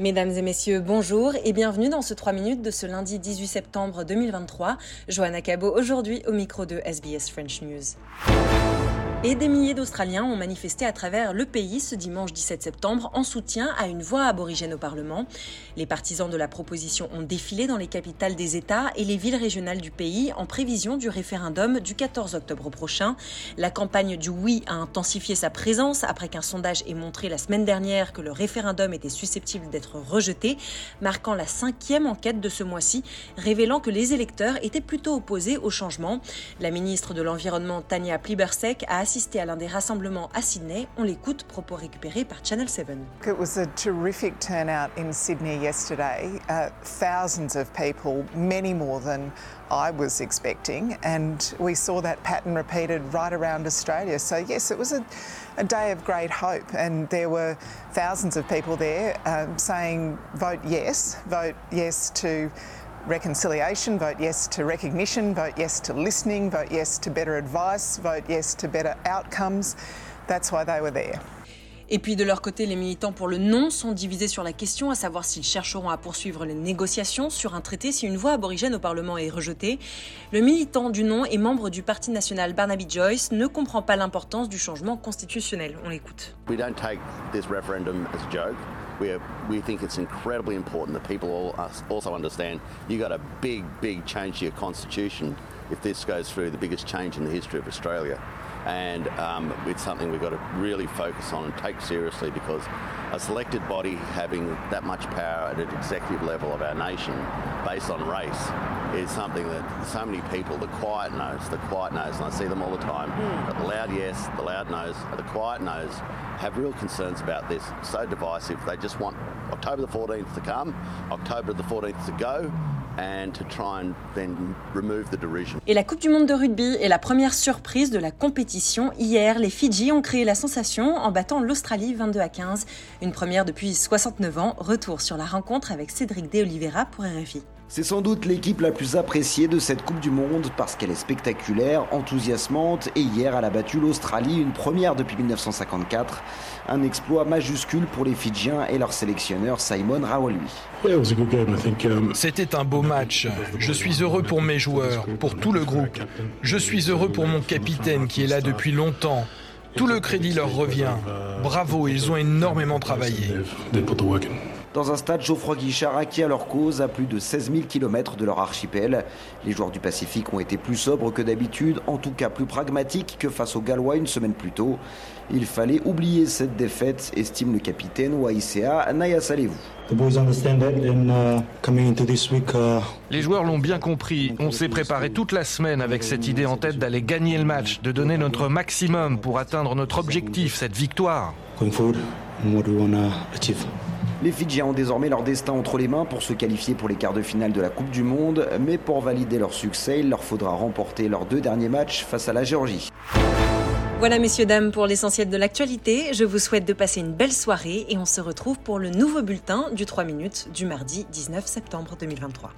Mesdames et messieurs, bonjour et bienvenue dans ce 3 minutes de ce lundi 18 septembre 2023. Johanna Cabo aujourd'hui au micro de SBS French News. Et des milliers d'Australiens ont manifesté à travers le pays ce dimanche 17 septembre en soutien à une voix aborigène au Parlement. Les partisans de la proposition ont défilé dans les capitales des États et les villes régionales du pays en prévision du référendum du 14 octobre prochain. La campagne du oui a intensifié sa présence après qu'un sondage ait montré la semaine dernière que le référendum était susceptible d'être rejeté, marquant la cinquième enquête de ce mois-ci, révélant que les électeurs étaient plutôt opposés au changement. La ministre de l'Environnement Tania Plibersek a assisté à l'un des rassemblements à Sydney. On l'écoute, propos récupérés par Channel 7. It was a terrific turnout in Sydney yesterday. Uh, thousands of people, many more than I was expecting, and we saw that pattern repeated right around Australia. So, yes, it was a, day of great hope, and there were thousands of people there um, saying, vote yes, vote yes to reconciliation, vote yes to recognition, vote yes to listening, vote yes to better advice, vote yes to better outcomes. That's why they were there. Et puis de leur côté, les militants pour le non sont divisés sur la question, à savoir s'ils chercheront à poursuivre les négociations sur un traité si une voix aborigène au Parlement est rejetée. Le militant du non et membre du Parti national Barnaby Joyce ne comprend pas l'importance du changement constitutionnel. On l'écoute. We don't take this referendum as a joke. We, are, we think it's incredibly important that people all, also understand you got a big, big change to your constitution if this goes through the biggest change in the history of Australia. And um, it's something we've got to really focus on and take seriously because a selected body having that much power at an executive level of our nation based on race is something that so many people, the quiet knows, the quiet knows, and I see them all the time, mm. but the loud yes, the loud no's, the quiet no's have real concerns about this. So divisive. They just want October the 14th to come, October the 14th to go, Et la Coupe du monde de rugby est la première surprise de la compétition. Hier, les Fidji ont créé la sensation en battant l'Australie 22 à 15. Une première depuis 69 ans. Retour sur la rencontre avec Cédric De Oliveira pour RFI. C'est sans doute l'équipe la plus appréciée de cette Coupe du Monde parce qu'elle est spectaculaire, enthousiasmante et hier elle a battu l'Australie, une première depuis 1954. Un exploit majuscule pour les Fidjiens et leur sélectionneur Simon Rawalui. Um, C'était un beau match. Je suis heureux pour mes joueurs, pour tout le groupe. Je suis heureux pour mon capitaine qui est là depuis longtemps. Tout le crédit leur revient. Bravo, ils ont énormément travaillé. Dans un stade, Geoffroy Guichard acquis à leur cause à plus de 16 000 km de leur archipel. Les joueurs du Pacifique ont été plus sobres que d'habitude, en tout cas plus pragmatiques que face aux Gallois une semaine plus tôt. Il fallait oublier cette défaite, estime le capitaine Waïsea Naya Salevou. Uh, uh, Les joueurs l'ont bien compris. On s'est préparé toute la semaine avec cette idée en tête d'aller gagner le match, de donner notre maximum pour atteindre notre objectif, cette victoire. Les Fidjiens ont désormais leur destin entre les mains pour se qualifier pour les quarts de finale de la Coupe du Monde, mais pour valider leur succès, il leur faudra remporter leurs deux derniers matchs face à la Géorgie. Voilà messieurs, dames, pour l'essentiel de l'actualité. Je vous souhaite de passer une belle soirée et on se retrouve pour le nouveau bulletin du 3 minutes du mardi 19 septembre 2023.